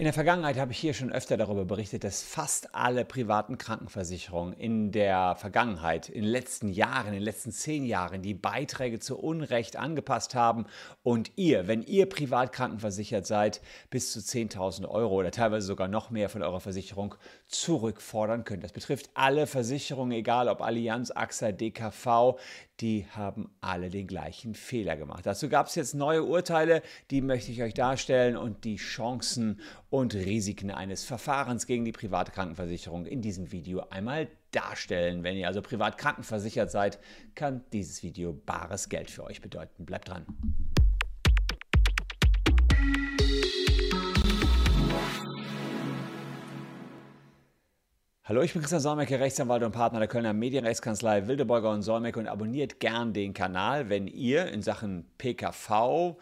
In der Vergangenheit habe ich hier schon öfter darüber berichtet, dass fast alle privaten Krankenversicherungen in der Vergangenheit, in den letzten Jahren, in den letzten zehn Jahren die Beiträge zu Unrecht angepasst haben und ihr, wenn ihr privat krankenversichert seid, bis zu 10.000 Euro oder teilweise sogar noch mehr von eurer Versicherung zurückfordern könnt. Das betrifft alle Versicherungen, egal ob Allianz, AXA, DKV, die haben alle den gleichen Fehler gemacht. Dazu gab es jetzt neue Urteile, die möchte ich euch darstellen und die Chancen und Risiken eines Verfahrens gegen die private Krankenversicherung in diesem Video einmal darstellen. Wenn ihr also privat krankenversichert seid, kann dieses Video bares Geld für euch bedeuten. Bleibt dran. Hallo, ich bin Christian Solmecke, Rechtsanwalt und Partner der Kölner Medienrechtskanzlei Wildebeuger und Solmecke und abonniert gern den Kanal, wenn ihr in Sachen PKV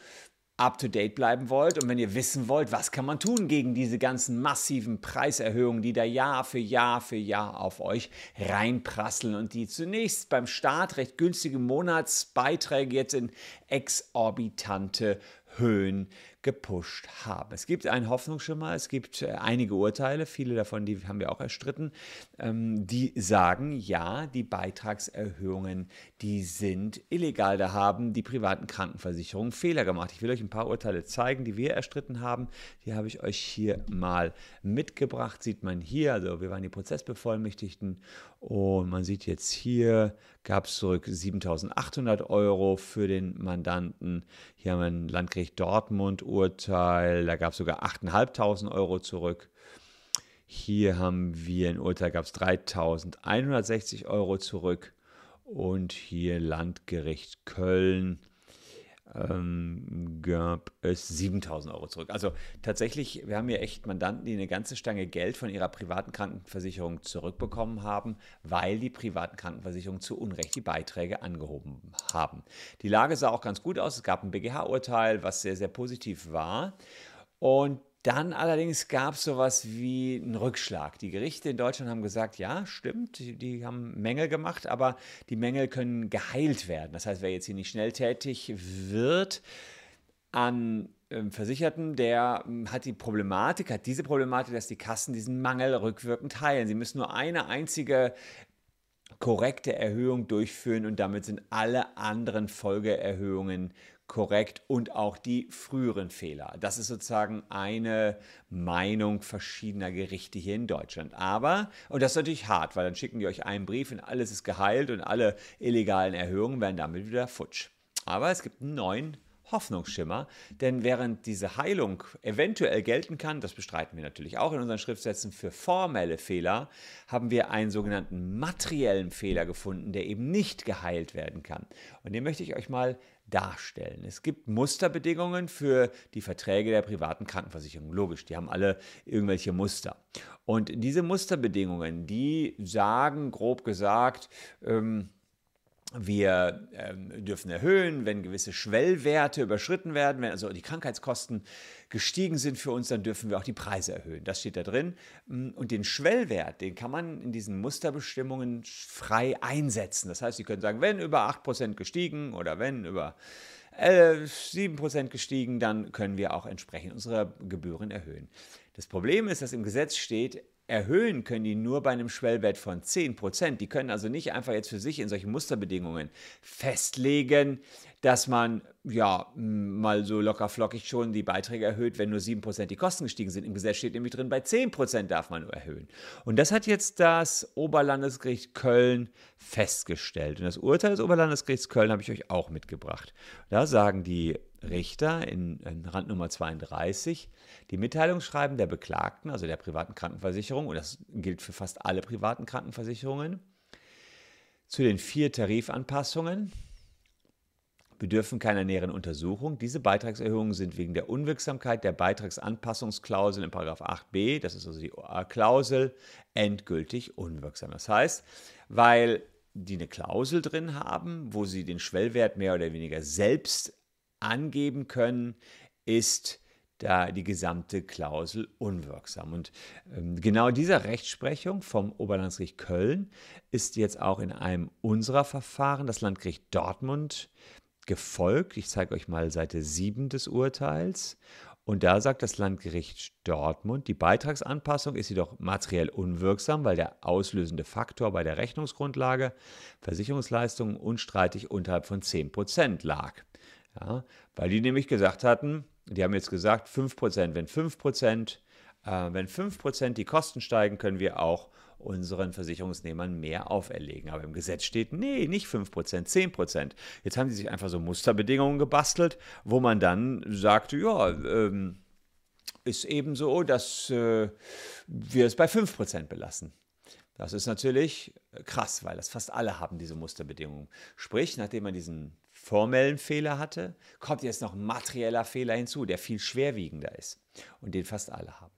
up-to-date bleiben wollt. Und wenn ihr wissen wollt, was kann man tun gegen diese ganzen massiven Preiserhöhungen, die da Jahr für Jahr für Jahr auf euch reinprasseln und die zunächst beim Start recht günstige Monatsbeiträge jetzt in exorbitante Höhen gepusht haben. Es gibt einen Hoffnungsschimmer, es gibt äh, einige Urteile, viele davon, die haben wir auch erstritten, ähm, die sagen, ja, die Beitragserhöhungen, die sind illegal. Da haben die privaten Krankenversicherungen Fehler gemacht. Ich will euch ein paar Urteile zeigen, die wir erstritten haben. Die habe ich euch hier mal mitgebracht. Sieht man hier, also wir waren die Prozessbevollmächtigten und man sieht jetzt hier, gab es zurück 7.800 Euro für den Mandanten. Hier haben wir ein Landgericht Dortmund Urteil, da gab es sogar 8.500 Euro zurück. Hier haben wir ein Urteil, gab es 3.160 Euro zurück. Und hier Landgericht Köln ähm, gab es 7000 Euro zurück. Also tatsächlich, wir haben hier echt Mandanten, die eine ganze Stange Geld von ihrer privaten Krankenversicherung zurückbekommen haben, weil die privaten Krankenversicherungen zu Unrecht die Beiträge angehoben haben. Die Lage sah auch ganz gut aus. Es gab ein BGH-Urteil, was sehr, sehr positiv war. Und dann allerdings gab es sowas wie einen Rückschlag. Die Gerichte in Deutschland haben gesagt, ja, stimmt, die, haben Mängel gemacht, aber die Mängel können geheilt werden. Das heißt, wer jetzt hier nicht schnell tätig wird an ähm, Versicherten, der ähm, hat die Problematik, hat diese Problematik, dass die Kassen diesen Mangel rückwirkend heilen. Sie müssen nur eine einzige korrekte Erhöhung durchführen und damit sind alle anderen Folgeerhöhungen korrekt und auch die früheren Fehler. Das ist sozusagen eine Meinung verschiedener Gerichte hier in Deutschland. Aber, und das ist natürlich hart, weil dann schicken die euch einen Brief und alles ist geheilt und alle illegalen Erhöhungen werden damit wieder futsch. Aber es gibt einen neuen Hoffnungsschimmer, denn während diese Heilung eventuell gelten kann, das bestreiten wir natürlich auch in unseren Schriftsätzen für formelle Fehler, haben wir einen sogenannten materiellen Fehler gefunden, der eben nicht geheilt werden kann. Und den möchte ich euch mal darstellen. Es gibt Musterbedingungen für die Verträge der privaten Krankenversicherung. Logisch, die haben alle irgendwelche Muster. Und diese Musterbedingungen, die sagen, grob gesagt, ähm, wir ähm, dürfen erhöhen, wenn gewisse Schwellwerte überschritten werden, wenn also die Krankheitskosten gestiegen sind für uns, dann dürfen wir auch die Preise erhöhen. Das steht da drin. Mm, und den Schwellwert, den kann man in diesen Musterbestimmungen frei einsetzen. Das heißt, Sie können sagen, wenn über 8% gestiegen oder wenn über 7% gestiegen, dann können wir auch entsprechend unsere Gebühren erhöhen. Das Problem ist, dass im Gesetz steht, erhöhen können die nur bei einem Schwellwert von 10%. Die können also nicht einfach jetzt für sich in solchen Musterbedingungen festlegen, dass man ja mal so locker flockig schon die Beiträge erhöht, wenn nur 7% die Kosten gestiegen sind. Im Gesetz steht nämlich drin, bei 10% darf man nur erhöhen. Und das hat jetzt das Oberlandesgericht Köln festgestellt. Und das Urteil des Oberlandesgerichts Köln habe ich euch auch mitgebracht. Da sagen die Richter in, in Randnummer 32 die Mitteilungsschreiben der Beklagten, also der privaten Krankenversicherung, und das gilt für fast alle privaten Krankenversicherungen, zu den vier Tarifanpassungen bedürfen keiner näheren Untersuchung. Diese Beitragserhöhungen sind wegen der Unwirksamkeit der Beitragsanpassungsklausel in 8b, das ist also die Klausel, endgültig unwirksam. Das heißt, weil die eine Klausel drin haben, wo sie den Schwellwert mehr oder weniger selbst angeben können, ist da die gesamte Klausel unwirksam. Und ähm, genau dieser Rechtsprechung vom Oberlandesgericht Köln ist jetzt auch in einem unserer Verfahren das Landgericht Dortmund gefolgt. Ich zeige euch mal Seite 7 des Urteils. Und da sagt das Landgericht Dortmund, die Beitragsanpassung ist jedoch materiell unwirksam, weil der auslösende Faktor bei der Rechnungsgrundlage Versicherungsleistungen unstreitig unterhalb von 10% lag. Ja, weil die nämlich gesagt hatten, die haben jetzt gesagt 5%, wenn 5%, äh, wenn 5% die Kosten steigen, können wir auch unseren Versicherungsnehmern mehr auferlegen. Aber im Gesetz steht, nee, nicht 5%, 10%. Jetzt haben sie sich einfach so Musterbedingungen gebastelt, wo man dann sagte, ja, ähm, ist eben so, dass äh, wir es bei 5% belassen. Das ist natürlich krass, weil das fast alle haben, diese Musterbedingungen. Sprich, nachdem man diesen formellen Fehler hatte, kommt jetzt noch ein materieller Fehler hinzu, der viel schwerwiegender ist und den fast alle haben.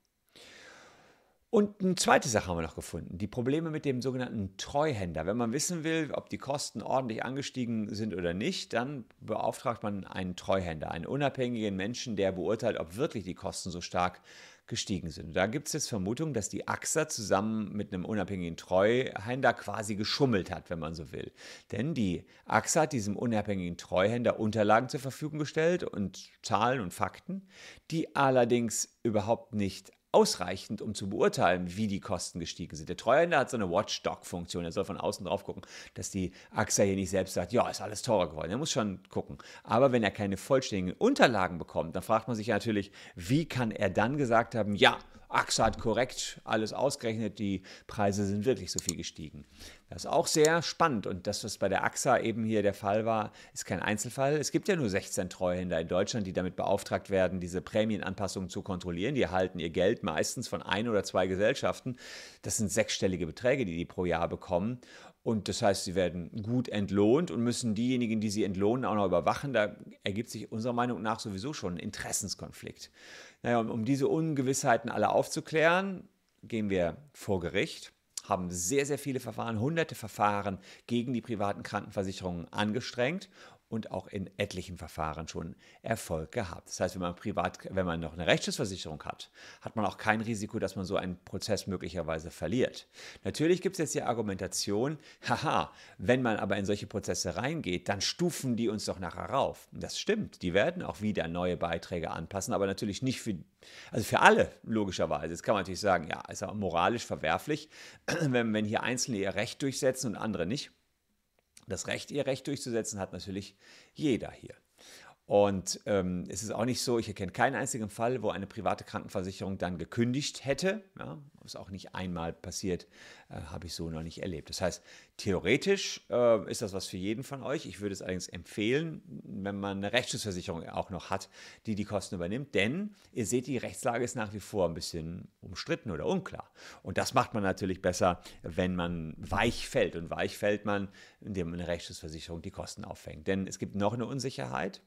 Und eine zweite Sache haben wir noch gefunden, die Probleme mit dem sogenannten Treuhänder. Wenn man wissen will, ob die Kosten ordentlich angestiegen sind oder nicht, dann beauftragt man einen Treuhänder, einen unabhängigen Menschen, der beurteilt, ob wirklich die Kosten so stark gestiegen sind. Da gibt es jetzt Vermutungen, dass die AXA zusammen mit einem unabhängigen Treuhänder quasi geschummelt hat, wenn man so will. Denn die AXA hat diesem unabhängigen Treuhänder Unterlagen zur Verfügung gestellt und Zahlen und Fakten, die allerdings überhaupt nicht ausreichend, um zu beurteilen, wie die Kosten gestiegen sind. Der Treuhänder hat so eine Watchdog-Funktion. Er soll von außen drauf gucken, dass die AXA hier nicht selbst sagt, ja, ist alles teurer geworden. Er muss schon gucken. Aber wenn er keine vollständigen Unterlagen bekommt, dann fragt man sich natürlich, wie kann er dann gesagt haben, ja, AXA hat korrekt alles ausgerechnet, die Preise sind wirklich so viel gestiegen. Das ist auch sehr spannend und das, was bei der AXA eben hier der Fall war, ist kein Einzelfall. Es gibt ja nur 16 Treuhänder in Deutschland, die damit beauftragt werden, diese Prämienanpassungen zu kontrollieren. Die erhalten ihr Geld meistens von ein oder zwei Gesellschaften. Das sind sechsstellige Beträge, die die pro Jahr bekommen. Und das heißt, sie werden gut entlohnt und müssen diejenigen, die sie entlohnen, auch noch überwachen. Da ergibt sich unserer Meinung nach sowieso schon ein Interessenskonflikt. Naja, um, um diese Ungewissheiten alle aufzuklären, gehen wir vor Gericht haben sehr, sehr viele Verfahren, hunderte Verfahren gegen die privaten Krankenversicherungen angestrengt und auch in etlichen Verfahren schon Erfolg gehabt. Das heißt, wenn man privat, wenn man noch eine Rechtsschutzversicherung hat, hat man auch kein Risiko, dass man so einen Prozess möglicherweise verliert. Natürlich gibt es jetzt die Argumentation, haha, wenn man aber in solche Prozesse reingeht, dann stufen die uns doch nachher rauf. Das stimmt, die werden auch wieder neue Beiträge anpassen, aber natürlich nicht für, also für alle, logischerweise. Jetzt kann man natürlich sagen, ja, ist auch moralisch verwerflich, wenn, wenn hier Einzelne ihr Recht durchsetzen und andere nicht. Das Recht, ihr Recht durchzusetzen, hat natürlich jeder hier. Und ähm, es ist auch nicht so, ich erkenne keinen einzigen Fall, wo eine private Krankenversicherung dann gekündigt hätte. Ja, ist auch nicht einmal passiert, äh, habe ich so noch nicht erlebt. Das heißt, theoretisch äh, ist das was für jeden von euch. Ich würde es allerdings empfehlen, wenn man eine Rechtsschutzversicherung auch noch hat, die die Kosten übernimmt. Denn ihr seht, die Rechtslage ist nach wie vor ein bisschen umstritten oder unklar. Und das macht man natürlich besser, wenn man weich fällt. Und weich fällt man, indem eine Rechtsschutzversicherung die Kosten auffängt. Denn es gibt noch eine Unsicherheit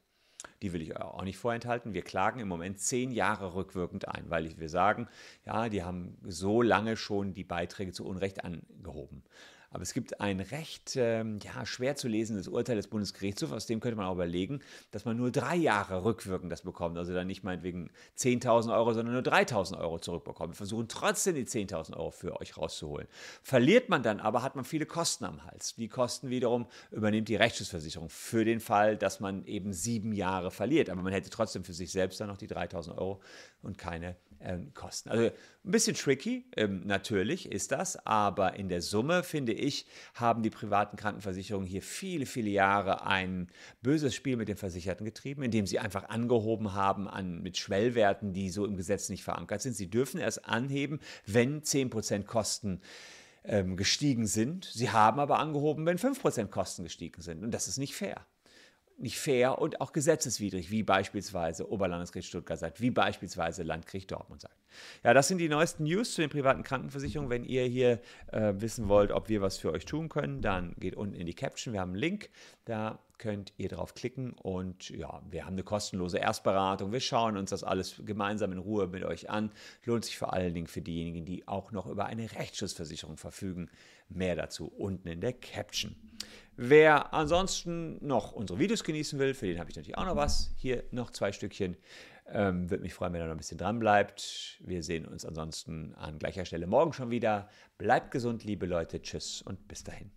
die will ich auch nicht vorenthalten. Wir klagen im Moment zehn Jahre rückwirkend ein, weil wir sagen, ja, die haben so lange schon die Beiträge zu Unrecht angehoben. Aber es gibt ein recht ähm, ja, schwer zu lesendes Urteil des Bundesgerichtshofs, aus dem könnte man auch überlegen, dass man nur drei Jahre rückwirkend das bekommt. Also dann nicht meinetwegen 10.000 Euro, sondern nur 3.000 Euro zurückbekommen. Wir versuchen trotzdem die 10.000 Euro für euch rauszuholen. Verliert man dann aber, hat man viele Kosten am Hals. Die Kosten wiederum übernimmt die Rechtsschutzversicherung für den Fall, dass man eben sieben Jahre verliert. Aber man hätte trotzdem für sich selbst dann noch die 3.000 Euro und keine ähm, Kosten. Also ein bisschen tricky, ähm, natürlich ist das, aber in der Summe, finde ich, haben die privaten Krankenversicherungen hier viele, viele Jahre ein böses Spiel mit den Versicherten getrieben, indem sie einfach angehoben haben an, mit Schwellwerten, die so im Gesetz nicht verankert sind. Sie dürfen erst anheben, wenn 10% Kosten ähm, gestiegen sind. Sie haben aber angehoben, wenn 5% Kosten gestiegen sind. Und das ist nicht fair nicht fair und auch gesetzeswidrig, wie beispielsweise Oberlandesgericht Stuttgart sagt, wie beispielsweise Landgericht Dortmund sagt. Ja, das sind die neuesten News zu den privaten Krankenversicherungen. Wenn ihr hier äh, wissen wollt, ob wir was für euch tun können, dann geht unten in die Caption. Wir haben einen Link, da könnt ihr drauf klicken und ja, wir haben eine kostenlose Erstberatung. Wir schauen uns das alles gemeinsam in Ruhe mit euch an. Lohnt sich vor allen Dingen für diejenigen, die auch noch über eine Rechtsschutzversicherung verfügen. Mehr dazu unten in der Caption. Wer ansonsten noch unsere Videos genießen will, für den habe ich natürlich auch noch was. Hier noch zwei Stückchen. Ähm, Würde mich freuen, wenn er noch ein bisschen dran bleibt. Wir sehen uns ansonsten an gleicher Stelle morgen schon wieder. Bleibt gesund, liebe Leute. Tschüss und bis dahin.